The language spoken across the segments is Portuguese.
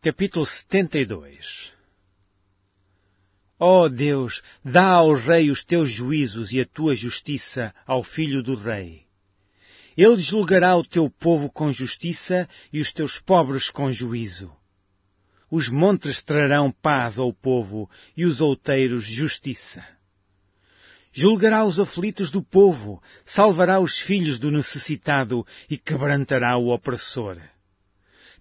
Capítulo 72 Ó oh Deus, dá ao rei os teus juízos e a tua justiça ao filho do rei. Ele julgará o teu povo com justiça e os teus pobres com juízo. Os montes trarão paz ao povo e os outeiros justiça. Julgará os aflitos do povo, salvará os filhos do necessitado e quebrantará o opressor.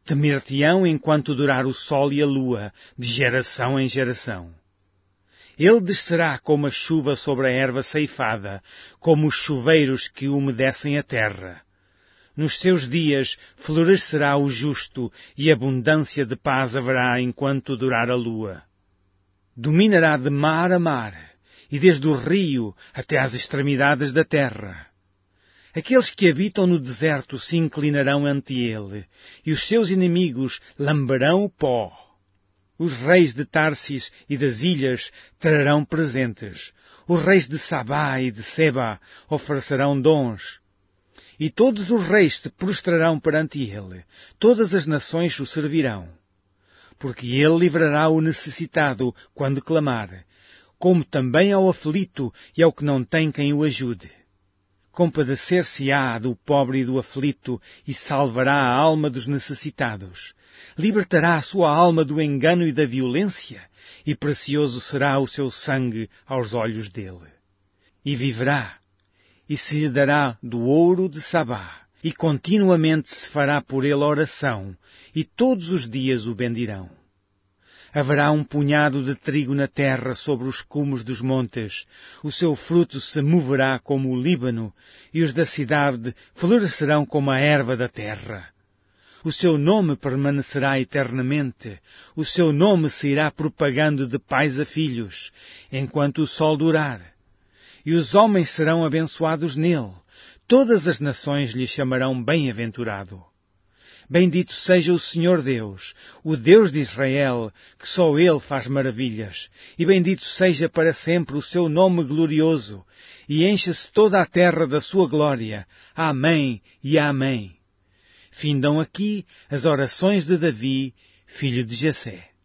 Temer-te-ão enquanto durar o sol e a lua, de geração em geração. Ele descerá como a chuva sobre a erva ceifada, como os chuveiros que umedecem a terra. Nos seus dias florescerá o justo e abundância de paz haverá enquanto durar a lua. Dominará de mar a mar e desde o rio até às extremidades da terra. Aqueles que habitam no deserto se inclinarão ante ele, e os seus inimigos lamberão o pó. Os reis de Tarsis e das ilhas trarão presentes. Os reis de Sabá e de Seba oferecerão dons. E todos os reis se prostrarão perante ele. Todas as nações o servirão. Porque ele livrará o necessitado quando clamar, como também ao aflito e ao que não tem quem o ajude. Compadecer-se-á do pobre e do aflito e salvará a alma dos necessitados libertará a sua alma do engano e da violência, e precioso será o seu sangue aos olhos dele. E viverá, e se lhe dará do ouro de Sabá, e continuamente se fará por ele oração, e todos os dias o bendirão. Haverá um punhado de trigo na terra sobre os cumes dos montes, o seu fruto se moverá como o Líbano, e os da cidade florescerão como a erva da terra o seu nome permanecerá eternamente. O seu nome se irá propagando de pais a filhos, enquanto o sol durar. E os homens serão abençoados nele. Todas as nações lhe chamarão bem-aventurado. Bendito seja o Senhor Deus, o Deus de Israel, que só Ele faz maravilhas. E bendito seja para sempre o seu nome glorioso. E encha-se toda a terra da sua glória. Amém e Amém. Findam aqui as orações de Davi, filho de Jessé.